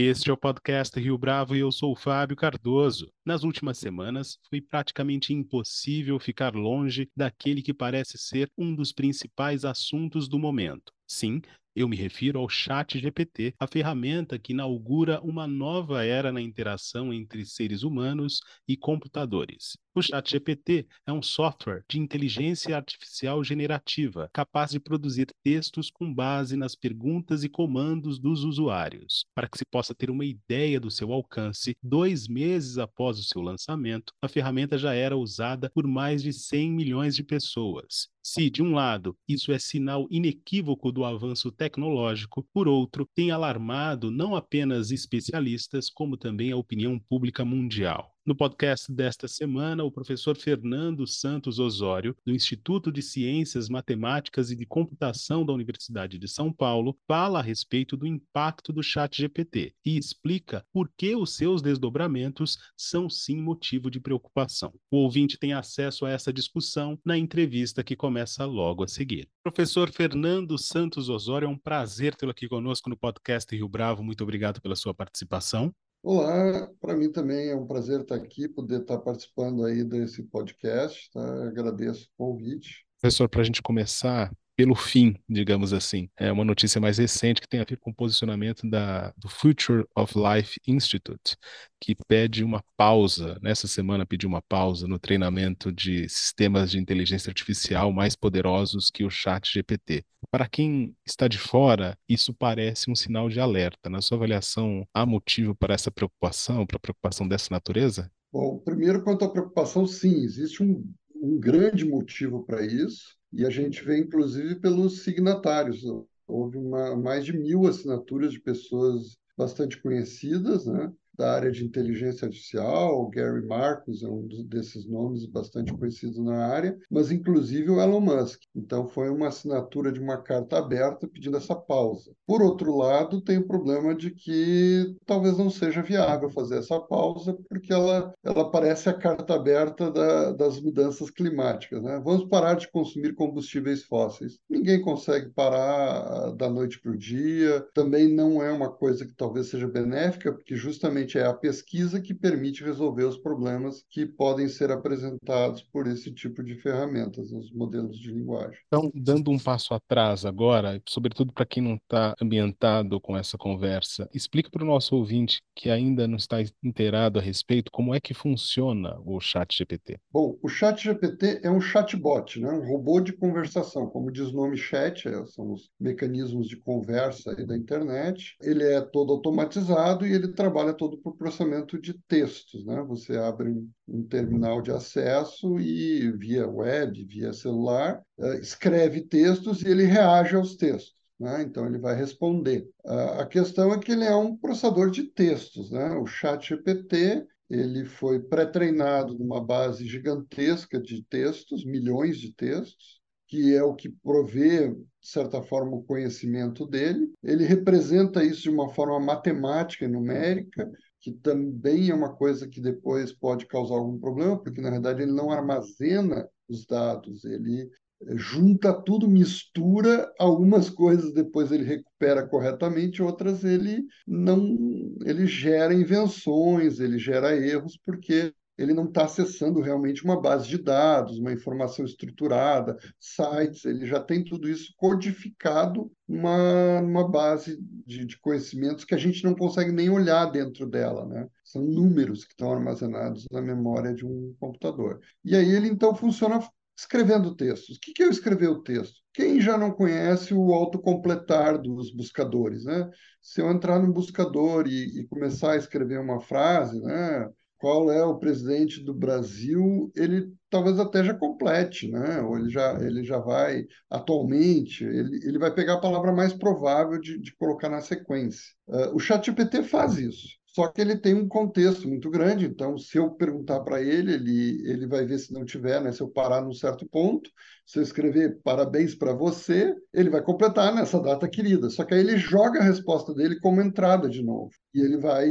Este é o podcast Rio Bravo e eu sou o Fábio Cardoso. Nas últimas semanas, foi praticamente impossível ficar longe daquele que parece ser um dos principais assuntos do momento. Sim, eu me refiro ao Chat GPT, a ferramenta que inaugura uma nova era na interação entre seres humanos e computadores. O Chat GPT é um software de inteligência artificial generativa, capaz de produzir textos com base nas perguntas e comandos dos usuários. Para que se possa ter uma ideia do seu alcance, dois meses após o seu lançamento, a ferramenta já era usada por mais de 100 milhões de pessoas. Se, de um lado, isso é sinal inequívoco do avanço tecnológico, por outro, tem alarmado não apenas especialistas, como também a opinião pública mundial. No podcast desta semana, o professor Fernando Santos Osório, do Instituto de Ciências Matemáticas e de Computação da Universidade de São Paulo, fala a respeito do impacto do Chat GPT e explica por que os seus desdobramentos são sim motivo de preocupação. O ouvinte tem acesso a essa discussão na entrevista que começa logo a seguir. Professor Fernando Santos Osório, é um prazer tê-lo aqui conosco no podcast Rio Bravo. Muito obrigado pela sua participação. Olá, para mim também é um prazer estar aqui, poder estar participando aí desse podcast, tá? Agradeço o convite. Professor, para a gente começar, pelo fim, digamos assim. É uma notícia mais recente que tem a ver com o posicionamento da, do Future of Life Institute, que pede uma pausa, nessa semana pediu uma pausa no treinamento de sistemas de inteligência artificial mais poderosos que o Chat GPT. Para quem está de fora, isso parece um sinal de alerta. Na sua avaliação, há motivo para essa preocupação, para preocupação dessa natureza? Bom, primeiro, quanto à preocupação, sim, existe um, um grande motivo para isso e a gente vê, inclusive, pelos signatários. Houve uma, mais de mil assinaturas de pessoas bastante conhecidas, né? Da área de inteligência artificial, o Gary Marcus é um desses nomes bastante conhecidos na área, mas inclusive o Elon Musk. Então foi uma assinatura de uma carta aberta pedindo essa pausa. Por outro lado, tem o problema de que talvez não seja viável fazer essa pausa, porque ela, ela parece a carta aberta da, das mudanças climáticas. Né? Vamos parar de consumir combustíveis fósseis. Ninguém consegue parar da noite para o dia. Também não é uma coisa que talvez seja benéfica, porque justamente é a pesquisa que permite resolver os problemas que podem ser apresentados por esse tipo de ferramentas, os modelos de linguagem. Então, dando um passo atrás agora, sobretudo para quem não está ambientado com essa conversa, explica para o nosso ouvinte que ainda não está inteirado a respeito como é que funciona o Chat GPT. Bom, o Chat GPT é um chatbot, né? um robô de conversação, como diz o nome chat, é, são os mecanismos de conversa da internet. Ele é todo automatizado e ele trabalha todo para o processamento de textos. Né? Você abre um, terminal de acesso e, via web, via celular, uh, escreve textos e ele reage aos textos. Né? Então, ele vai responder. A questão é que ele é um processador de textos. Né? O chat GPT ele foi pré-treinado numa base gigantesca de textos, milhões de textos, que é o que provê, de certa forma, o conhecimento dele. Ele representa isso de uma forma matemática e numérica, que também é uma coisa que depois pode causar algum problema, porque na verdade ele não armazena os dados, ele eh, junta tudo, mistura algumas coisas, depois ele recupera corretamente, outras ele não, ele gera invenções, ele gera erros, porque ele não está acessando realmente uma base de dados, uma informação estruturada, sites, ele já tem tudo isso codificado numa, numa base de, de conhecimentos que a gente não consegue nem olhar dentro dela, né? São números que estão armazenados na memória de um computador. E aí ele então funciona escrevendo textos. O que é escrever o texto? Quem já não conhece o autocompletar dos buscadores, né? Se eu entrar no buscador e, e começar a escrever uma frase, né? Qual é o presidente do Brasil, ele talvez até já complete, né? Ou ele já, ele já vai, atualmente, ele, ele vai pegar a palavra mais provável de, de colocar na sequência. Uh, o ChatGPT faz isso. Só que ele tem um contexto muito grande, então se eu perguntar para ele, ele, ele vai ver se não tiver, né? Se eu parar num certo ponto, se eu escrever parabéns para você, ele vai completar nessa data querida. Só que aí ele joga a resposta dele como entrada de novo. E ele vai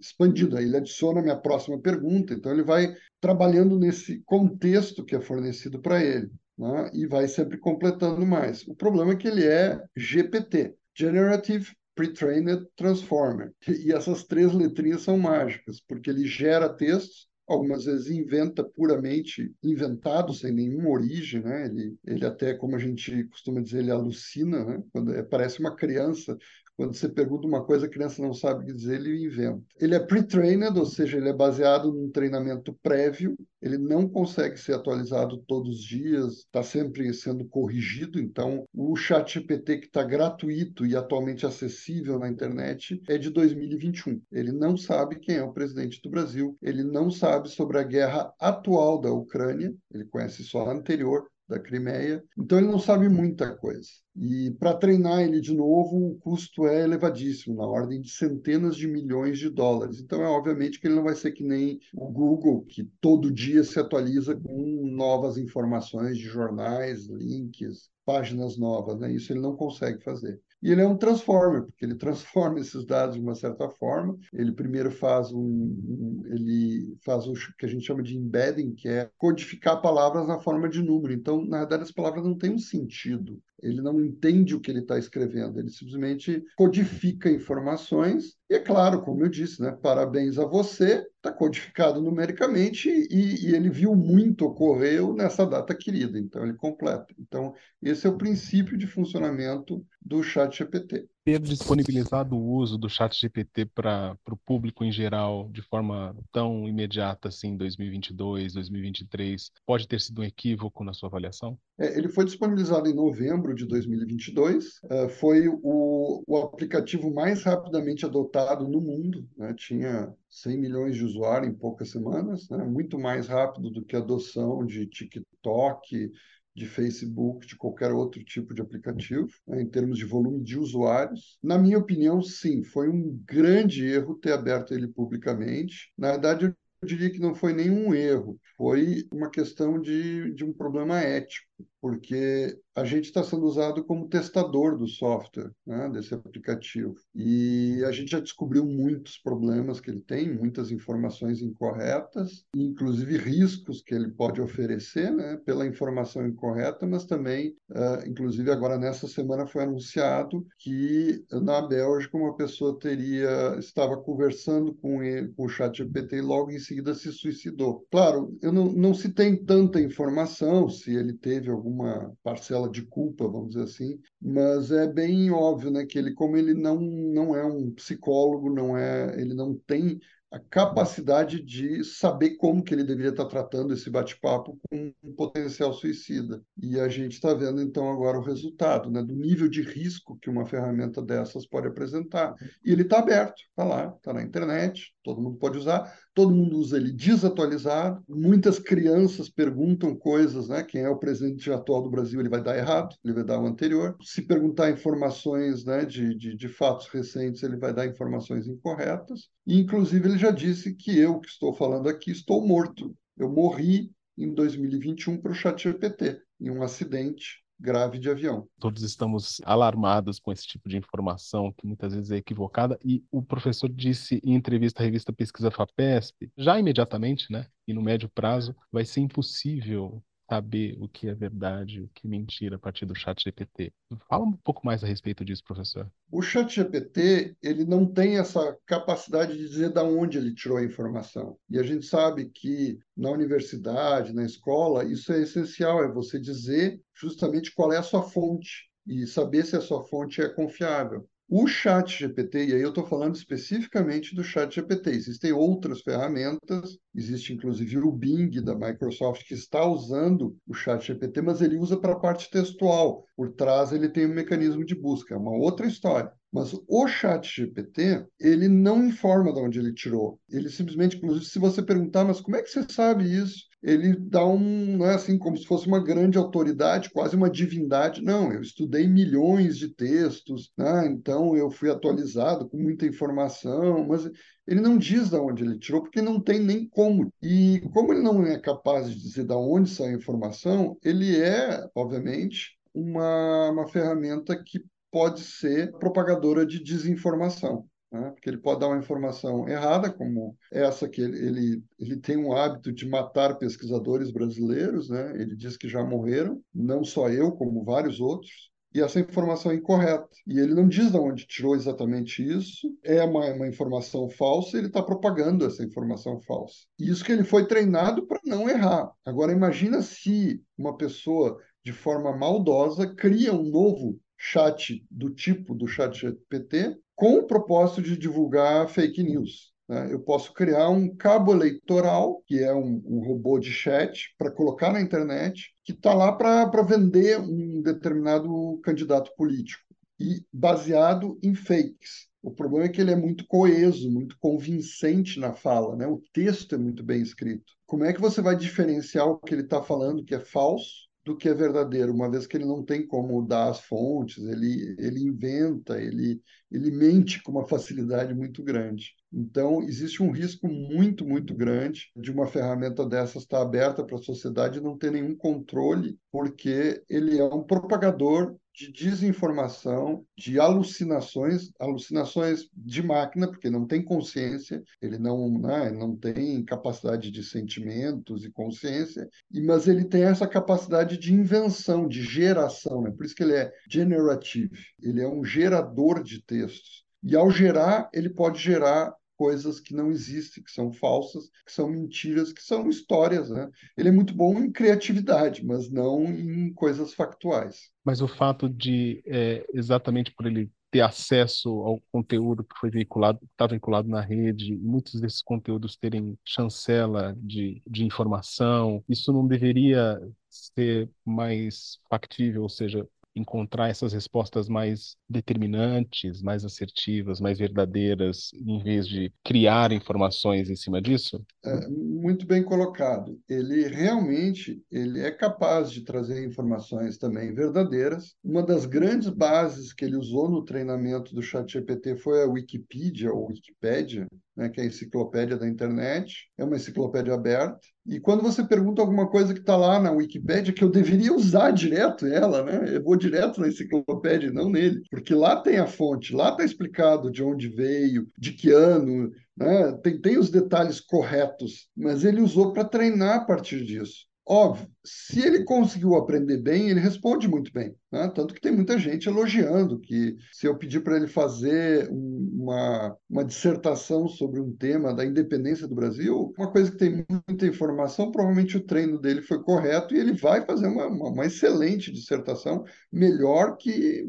expandindo, aí ele adiciona a minha próxima pergunta, então ele vai trabalhando nesse contexto que é fornecido para ele. Né? E vai sempre completando mais. O problema é que ele é GPT, Generative Pre-Trained Transformer. E essas três letrinhas são mágicas, porque ele gera textos algumas vezes inventa puramente inventado, sem nenhuma origem, né? Ele, ele até, como a gente costuma dizer, ele alucina, né? Quando é, parece uma criança quando você pergunta uma coisa, a criança não sabe dizer, ele inventa. Ele é pre-trained, ou seja, ele é baseado num treinamento prévio, ele não consegue ser atualizado todos os dias, está sempre sendo corrigido. Então, o chat GPT que está gratuito e atualmente acessível na internet é de 2021. Ele não sabe quem é o presidente do Brasil, ele não sabe sobre a guerra atual da Ucrânia, ele conhece só a anterior, da Crimeia. Então ele não sabe muita coisa. E para treinar ele de novo, o custo é elevadíssimo, na ordem de centenas de milhões de dólares. Então é obviamente que ele não vai ser que nem o Google, que todo dia se atualiza com novas informações de jornais, links, páginas novas. Né? Isso ele não consegue fazer. E ele é um transformer, porque ele transforma esses dados de uma certa forma. Ele primeiro faz um, um, ele faz o que a gente chama de embedding, que é codificar palavras na forma de número. Então, na verdade, as palavras não têm um sentido. Ele não entende o que ele está escrevendo, ele simplesmente codifica informações. E é claro, como eu disse, né, parabéns a você, está codificado numericamente e, e, ele viu muito ocorreu nessa data querida, então ele completa. Então, esse é o princípio de funcionamento do chat GPT ter disponibilizado o uso do chat GPT para o público em geral de forma tão imediata assim em 2022, 2023, pode ter sido um equívoco na sua avaliação? É, ele foi disponibilizado em novembro de 2022, é, foi o, o aplicativo mais rapidamente adotado no mundo, né? tinha 100 milhões de usuários em poucas semanas, né? muito mais rápido do que a adoção de TikTok, de Facebook, de qualquer outro tipo de aplicativo, né, em termos de volume de usuários. Na minha opinião, sim, foi um grande erro ter aberto ele publicamente. Na verdade, eu diria que não foi nenhum erro, foi uma questão de, de um problema ético porque a gente está sendo usado como testador do software, né, desse aplicativo. E a gente já descobriu muitos problemas que ele tem, muitas informações incorretas, inclusive riscos que ele pode oferecer né, pela informação incorreta, mas também, uh, inclusive agora nessa semana foi anunciado que na Bélgica uma pessoa teria estava conversando com, ele, com o chat GPT e logo em seguida se suicidou. Claro, eu não, não se tem tanta informação se ele teve alguma parcela de culpa, vamos dizer assim, mas é bem óbvio, né, que ele, como ele não, não é um psicólogo, não é, ele não tem a capacidade de saber como que ele deveria estar tratando esse bate-papo com um potencial suicida. E a gente está vendo então agora o resultado, né, do nível de risco que uma ferramenta dessas pode apresentar. E ele está aberto, está lá, está na internet, todo mundo pode usar, todo mundo usa ele desatualizado. Muitas crianças perguntam coisas, né? Quem é o presidente atual do Brasil, ele vai dar errado, ele vai dar o anterior. Se perguntar informações né, de, de, de fatos recentes, ele vai dar informações incorretas. E, inclusive, ele já disse que eu, que estou falando aqui, estou morto. Eu morri em 2021 para o ChatGPT, em um acidente grave de avião. Todos estamos alarmados com esse tipo de informação que muitas vezes é equivocada e o professor disse em entrevista à revista Pesquisa FAPESP, já imediatamente, né, e no médio prazo, vai ser impossível saber o que é verdade, o que é mentira a partir do chat GPT. Fala um pouco mais a respeito disso, professor. O chat GPT, ele não tem essa capacidade de dizer de onde ele tirou a informação. E a gente sabe que na universidade, na escola, isso é essencial, é você dizer justamente qual é a sua fonte e saber se a sua fonte é confiável. O Chat GPT, e aí eu estou falando especificamente do Chat GPT, existem outras ferramentas, existe inclusive o Bing da Microsoft que está usando o Chat GPT, mas ele usa para a parte textual. Por trás ele tem um mecanismo de busca, é uma outra história. Mas o chat GPT, ele não informa de onde ele tirou. Ele simplesmente, inclusive, se você perguntar, mas como é que você sabe isso? Ele dá um, não é assim, como se fosse uma grande autoridade, quase uma divindade. Não, eu estudei milhões de textos, né? então eu fui atualizado com muita informação, mas ele não diz de onde ele tirou, porque não tem nem como. E como ele não é capaz de dizer de onde sai a informação, ele é, obviamente, uma, uma ferramenta que pode ser propagadora de desinformação. Né? Porque ele pode dar uma informação errada, como essa que ele, ele, ele tem um hábito de matar pesquisadores brasileiros, né? ele diz que já morreram, não só eu, como vários outros, e essa informação é incorreta. E ele não diz de onde tirou exatamente isso, é uma, uma informação falsa, ele está propagando essa informação falsa. E isso que ele foi treinado para não errar. Agora, imagina se uma pessoa, de forma maldosa, cria um novo chat do tipo do chat GPT com o propósito de divulgar fake news. Né? Eu posso criar um cabo eleitoral, que é um, um robô de chat, para colocar na internet, que está lá para vender um determinado candidato político, e baseado em fakes. O problema é que ele é muito coeso, muito convincente na fala, né? O texto é muito bem escrito. Como é que você vai diferenciar o que ele está falando que é falso do que é verdadeiro, uma vez que ele não tem como dar as fontes, ele, ele inventa, ele, ele mente com uma facilidade muito grande. Então, existe um risco muito, muito grande de uma ferramenta dessas estar aberta para a sociedade e não ter nenhum controle, porque ele é um propagador de desinformação, de alucinações, alucinações de máquina, porque não tem consciência, ele não, né, não tem capacidade de sentimentos e consciência, mas ele tem essa capacidade de invenção, de geração, né? por isso que ele é generative, ele é um gerador de textos. E ao gerar, ele pode gerar coisas que não existem, que são falsas, que são mentiras, que são histórias. Né? Ele é muito bom em criatividade, mas não em coisas factuais. Mas o fato de, é, exatamente por ele ter acesso ao conteúdo que foi veiculado, que está vinculado na rede, muitos desses conteúdos terem chancela de, de informação, isso não deveria ser mais factível, ou seja, encontrar essas respostas mais determinantes, mais assertivas, mais verdadeiras, em vez de criar informações em cima disso? É, muito bem colocado. Ele realmente ele é capaz de trazer informações também verdadeiras. Uma das grandes bases que ele usou no treinamento do ChatGPT foi a Wikipedia ou Wikipédia, né, que é a enciclopédia da internet, é uma enciclopédia aberta. E quando você pergunta alguma coisa que está lá na Wikipédia, que eu deveria usar direto ela, né? Eu vou direto na enciclopédia, não nele, porque lá tem a fonte, lá está explicado de onde veio, de que ano, né? tem, tem os detalhes corretos, mas ele usou para treinar a partir disso. Óbvio, se ele conseguiu aprender bem, ele responde muito bem. Né? Tanto que tem muita gente elogiando que se eu pedir para ele fazer uma, uma dissertação sobre um tema da independência do Brasil, uma coisa que tem muita informação, provavelmente o treino dele foi correto e ele vai fazer uma, uma, uma excelente dissertação, melhor que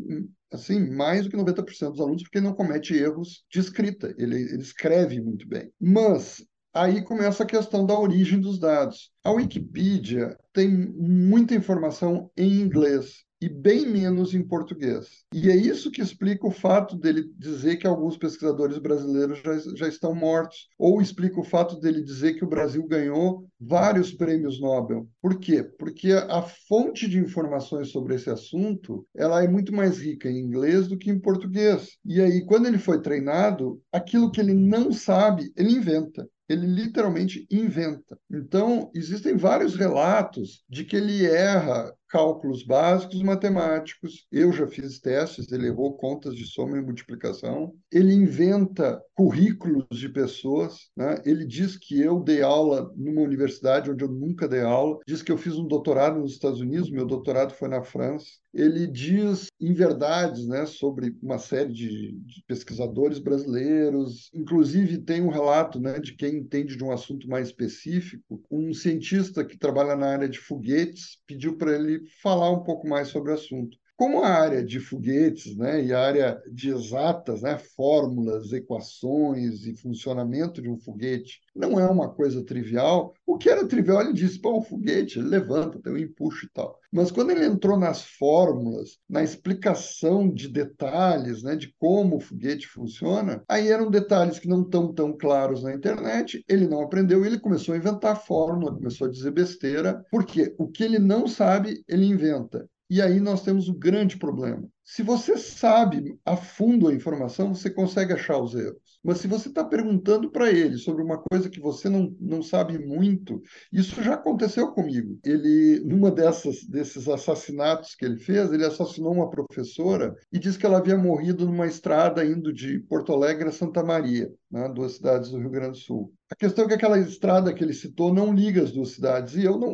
assim, mais do que 90% dos alunos, porque não comete erros de escrita, ele, ele escreve muito bem. Mas Aí começa a questão da origem dos dados. A Wikipedia tem muita informação em inglês e bem menos em português. E é isso que explica o fato dele dizer que alguns pesquisadores brasileiros já, já estão mortos, ou explica o fato dele dizer que o Brasil ganhou vários prêmios Nobel. Por quê? Porque a fonte de informações sobre esse assunto ela é muito mais rica em inglês do que em português. E aí, quando ele foi treinado, aquilo que ele não sabe, ele inventa ele literalmente inventa. Então, existem vários relatos de que ele erra cálculos básicos matemáticos. Eu já fiz testes, ele errou contas de soma e multiplicação. Ele inventa currículos de pessoas. Né? Ele diz que eu dei aula numa universidade onde eu nunca dei aula. Diz que eu fiz um doutorado nos Estados Unidos, meu doutorado foi na França. Ele diz inverdades né, sobre uma série de, de pesquisadores brasileiros. Inclusive, tem um relato né, de quem entende de um assunto mais específico. Um cientista que trabalha na área de foguetes pediu para ele falar um pouco mais sobre o assunto. Como a área de foguetes né, e a área de exatas, né, fórmulas, equações e funcionamento de um foguete não é uma coisa trivial, o que era trivial ele disse, pô, um foguete, ele levanta, tem um empuxo e tal. Mas quando ele entrou nas fórmulas, na explicação de detalhes, né, de como o foguete funciona, aí eram detalhes que não estão tão claros na internet, ele não aprendeu ele começou a inventar fórmula, começou a dizer besteira, porque o que ele não sabe, ele inventa. E aí nós temos o grande problema. Se você sabe a fundo a informação, você consegue achar os erros. Mas se você está perguntando para ele sobre uma coisa que você não, não sabe muito, isso já aconteceu comigo. Ele, numa dessas desses assassinatos que ele fez, ele assassinou uma professora e disse que ela havia morrido numa estrada indo de Porto Alegre a Santa Maria, né, duas cidades do Rio Grande do Sul. A questão é que aquela estrada que ele citou não liga as duas cidades e eu não,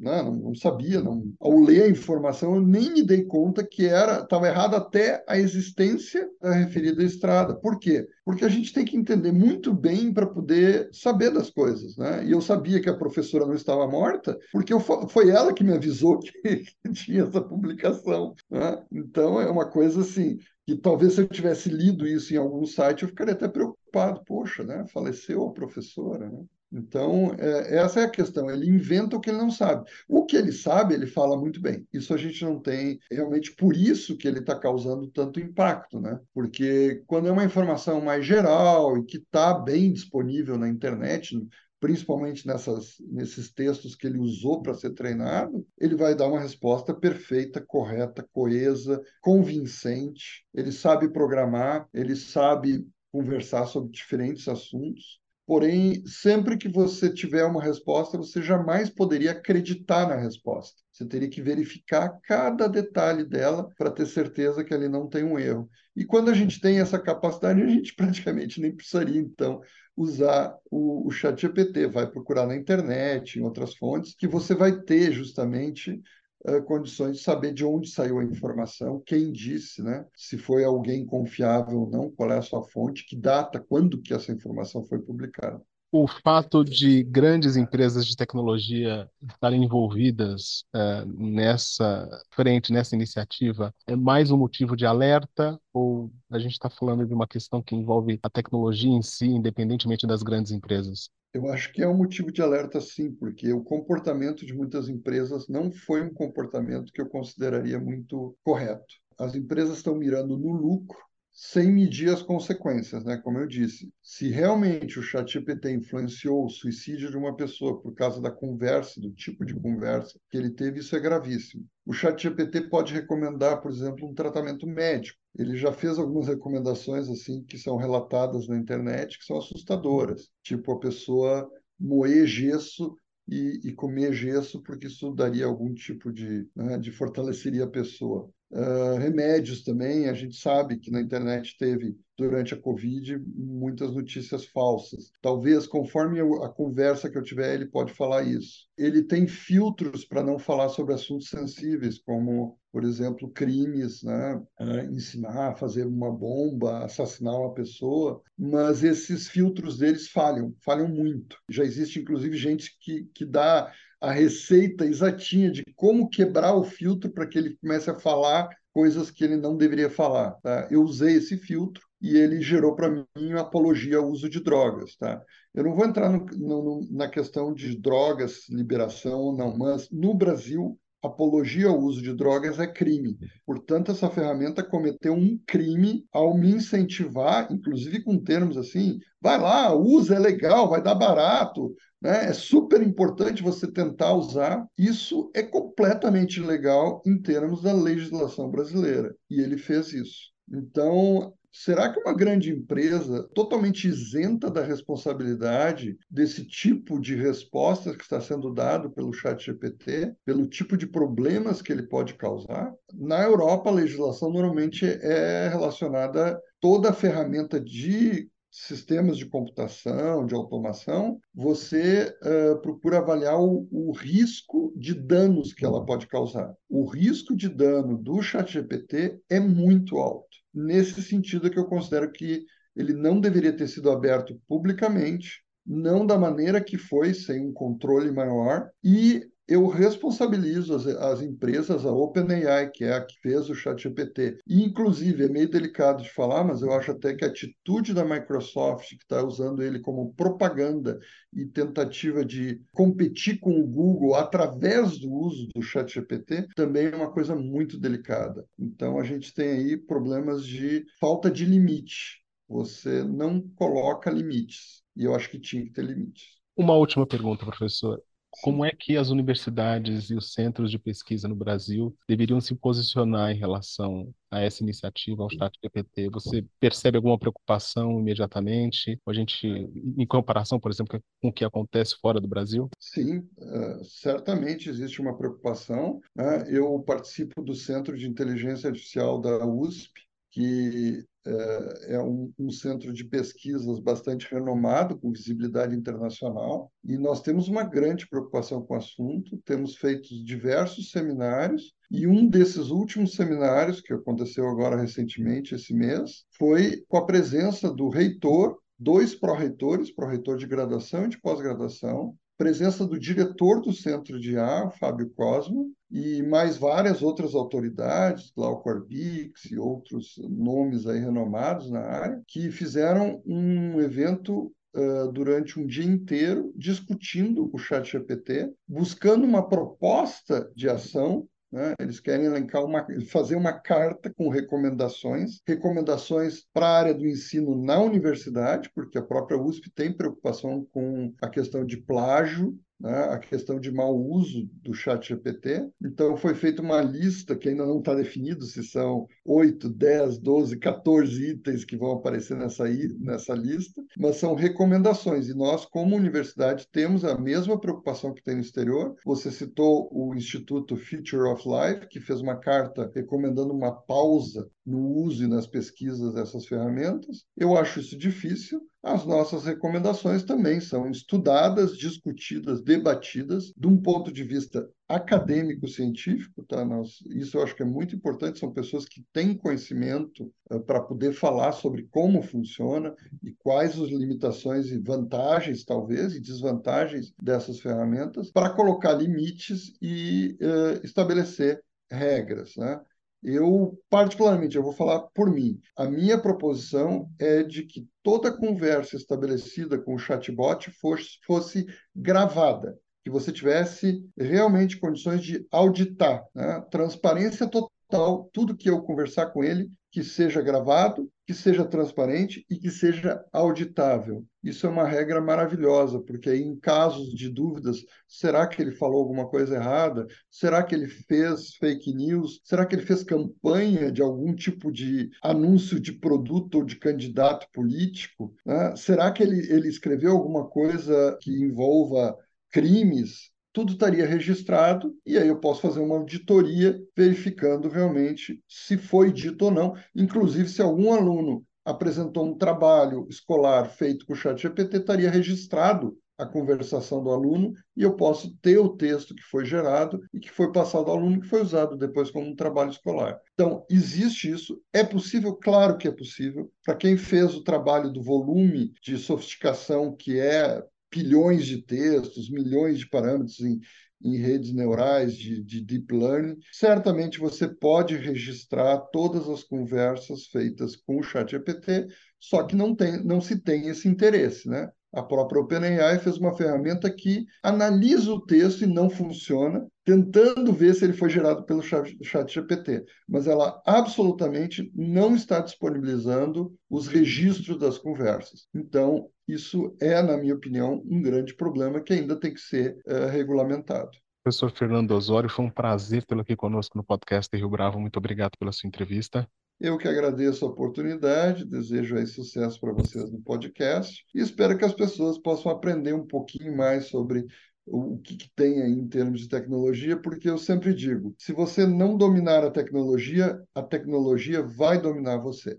né, não, não, sabia, não. Ao ler a informação, eu nem me dei conta que era estava errado até a existência da referida estrada. Por quê? Porque a gente tem que entender muito bem para poder saber das coisas, né? E eu sabia que a professora não estava morta porque eu, foi ela que me avisou que, que tinha essa publicação. Né? Então é uma coisa assim que talvez se eu tivesse lido isso em algum site eu ficaria até preocupado. Poxa, né? Faleceu a professora, né? Então, é, essa é a questão. Ele inventa o que ele não sabe. O que ele sabe, ele fala muito bem. Isso a gente não tem. Realmente, por isso que ele está causando tanto impacto, né? Porque quando é uma informação mais geral e que está bem disponível na internet, principalmente nessas, nesses textos que ele usou para ser treinado, ele vai dar uma resposta perfeita, correta, coesa, convincente. Ele sabe programar, ele sabe conversar sobre diferentes assuntos. Porém, sempre que você tiver uma resposta, você jamais poderia acreditar na resposta. Você teria que verificar cada detalhe dela para ter certeza que ali não tem um erro. E quando a gente tem essa capacidade, a gente praticamente nem precisaria, então, usar o, o chat GPT. Vai procurar na internet, em outras fontes, que você vai ter justamente uh, condições de saber de onde saiu a informação, quem disse, né? se foi alguém confiável ou não, qual é a sua fonte, que data, quando que essa informação foi publicada o fato de grandes empresas de tecnologia estarem envolvidas uh, nessa frente, nessa iniciativa, é mais um motivo de alerta ou a gente está falando de uma questão que envolve a tecnologia em si, independentemente das grandes empresas? Eu acho que é um motivo de alerta, sim, porque o comportamento de muitas empresas não foi um comportamento que eu consideraria muito correto. As empresas estão mirando no lucro sem medir as consequências, né? Como eu disse, se realmente o ChatGPT influenciou o suicídio de uma pessoa por causa da conversa, do tipo de conversa que ele teve, isso é gravíssimo. O ChatGPT pode recomendar, por exemplo, um tratamento médico. Ele já fez algumas recomendações assim que são relatadas na internet que são assustadoras, tipo a pessoa moer gesso e, e, comer gesso, porque isso daria algum tipo de, né, de fortaleceria a pessoa. Uh, remédios também, a gente sabe que na internet teve, durante a Covid, muitas notícias falsas. Talvez, conforme a conversa que eu tiver, ele pode falar isso. Ele tem filtros para não falar sobre assuntos sensíveis, como, por exemplo, crimes, né? Uh, ensinar a fazer uma bomba, assassinar uma pessoa, mas esses filtros deles falham, falham muito. Já existe, inclusive, gente que, que dá a receita exatinha de como quebrar o filtro para que ele comece a falar coisas que ele não deveria falar. Tá? Eu usei esse filtro e ele gerou para mim apologia ao uso de drogas. Tá? Eu não vou entrar no, no, na questão de drogas, liberação ou não, mas no Brasil apologia ao uso de drogas é crime. Portanto, essa ferramenta cometeu um crime ao me incentivar, inclusive com termos assim, vai lá, usa, é legal, vai dar barato, né? É super importante você tentar usar. Isso é completamente ilegal em termos da legislação brasileira. E ele fez isso. Então, Será que uma grande empresa, totalmente isenta da responsabilidade desse tipo de respostas que está sendo dado pelo chat GPT, pelo tipo de problemas que ele pode causar? Na Europa, a legislação normalmente é relacionada toda a ferramenta de sistemas de computação, de automação, você uh, procura avaliar o, o, risco de danos que ela pode causar. O risco de dano do ChatGPT é muito alto. Nesse sentido é que eu considero que ele não deveria ter sido aberto publicamente, não da maneira que foi, sem um controle maior, e eu responsabilizo as, as, empresas, a OpenAI, que é a que fez o ChatGPT. E, inclusive, é meio delicado de falar, mas eu acho até que a atitude da Microsoft, que está usando ele como propaganda e tentativa de competir com o Google através do uso do ChatGPT, também é uma coisa muito delicada. Então, a gente tem aí problemas de falta de limite. Você não coloca limites. E eu acho que tinha que ter limites. Uma última pergunta, professor Como é que as universidades e os centros de pesquisa no Brasil deveriam se posicionar em relação a essa iniciativa, ao chat GPT? Você percebe alguma preocupação imediatamente? A gente, em comparação, por exemplo, com o que acontece fora do Brasil? Sim, uh, certamente existe uma preocupação. Né? Eu participo do Centro de Inteligência Artificial da USP, que é, é um, um, centro de pesquisas bastante renomado, com visibilidade internacional, e nós temos uma grande preocupação com o assunto, temos feito diversos seminários, e um desses últimos seminários, que aconteceu agora recentemente, esse mês, foi com a presença do reitor, dois pró-reitores, pró-reitor de graduação e de pós-graduação, presença do diretor do Centro de A, Fábio Cosmo, e mais várias outras autoridades, Glauco e outros nomes aí renomados na área, que fizeram um evento uh, durante um dia inteiro discutindo o chat GPT, buscando uma proposta de ação né? Eles querem elencar uma, fazer uma carta com recomendações, recomendações para a área do ensino na universidade, porque a própria USP tem preocupação com a questão de plágio né, a questão de mau uso do chat GPT. Então, foi feita uma lista que ainda não está definido se são 8, 10, 12, 14 itens que vão aparecer nessa, nessa lista, mas são recomendações. E nós, como universidade, temos a mesma preocupação que tem no exterior. Você citou o Instituto Future of Life, que fez uma carta recomendando uma pausa no uso e nas pesquisas dessas ferramentas. Eu acho isso difícil. As nossas recomendações também são estudadas, discutidas, debatidas de um ponto de vista acadêmico-científico, tá? Nós, isso eu acho que é muito importante, são pessoas que têm conhecimento uh, para poder falar sobre como funciona e quais as limitações e vantagens, talvez, e desvantagens dessas ferramentas, para colocar limites e uh, estabelecer regras, né? Eu, particularmente, eu vou falar por mim. A minha proposição é de que toda conversa estabelecida com o chatbot fosse, fosse gravada, que você tivesse realmente condições de auditar, né? transparência total, tudo que eu conversar com ele que seja gravado, que seja transparente e que seja auditável. Isso é uma regra maravilhosa, porque aí, em casos de dúvidas, será que ele falou alguma coisa errada? Será que ele fez fake news? Será que ele fez campanha de algum tipo de anúncio de produto ou de candidato político? Né? Será que ele, ele escreveu alguma coisa que envolva crimes? tudo estaria registrado e aí eu posso fazer uma auditoria verificando realmente se foi dito ou não, inclusive se algum aluno apresentou um trabalho escolar feito com o chat GPT, estaria registrado a conversação do aluno e eu posso ter o texto que foi gerado e que foi passado ao aluno que foi usado depois como um trabalho escolar. Então, existe isso. É possível? Claro que é possível. Para quem fez o trabalho do volume de sofisticação que é bilhões de textos, milhões de parâmetros em, em redes neurais de, de, deep learning, certamente você pode registrar todas as conversas feitas com o chat GPT, só que não, tem, não se tem esse interesse, né? A própria OpenAI fez uma ferramenta que analisa o texto e não funciona, tentando ver se ele foi gerado pelo chat GPT, mas ela absolutamente não está disponibilizando os registros das conversas. Então, isso é, na minha opinião, um grande problema que ainda tem que ser é, regulamentado. Professor Fernando Osório, foi um prazer tê-lo aqui conosco no podcast Rio Bravo. Muito obrigado pela sua entrevista. Eu que agradeço a oportunidade, desejo aí sucesso para vocês no podcast e espero que as pessoas possam aprender um pouquinho mais sobre o que, que, tem aí em termos de tecnologia, porque eu sempre digo: se você não dominar a tecnologia, a tecnologia vai dominar você.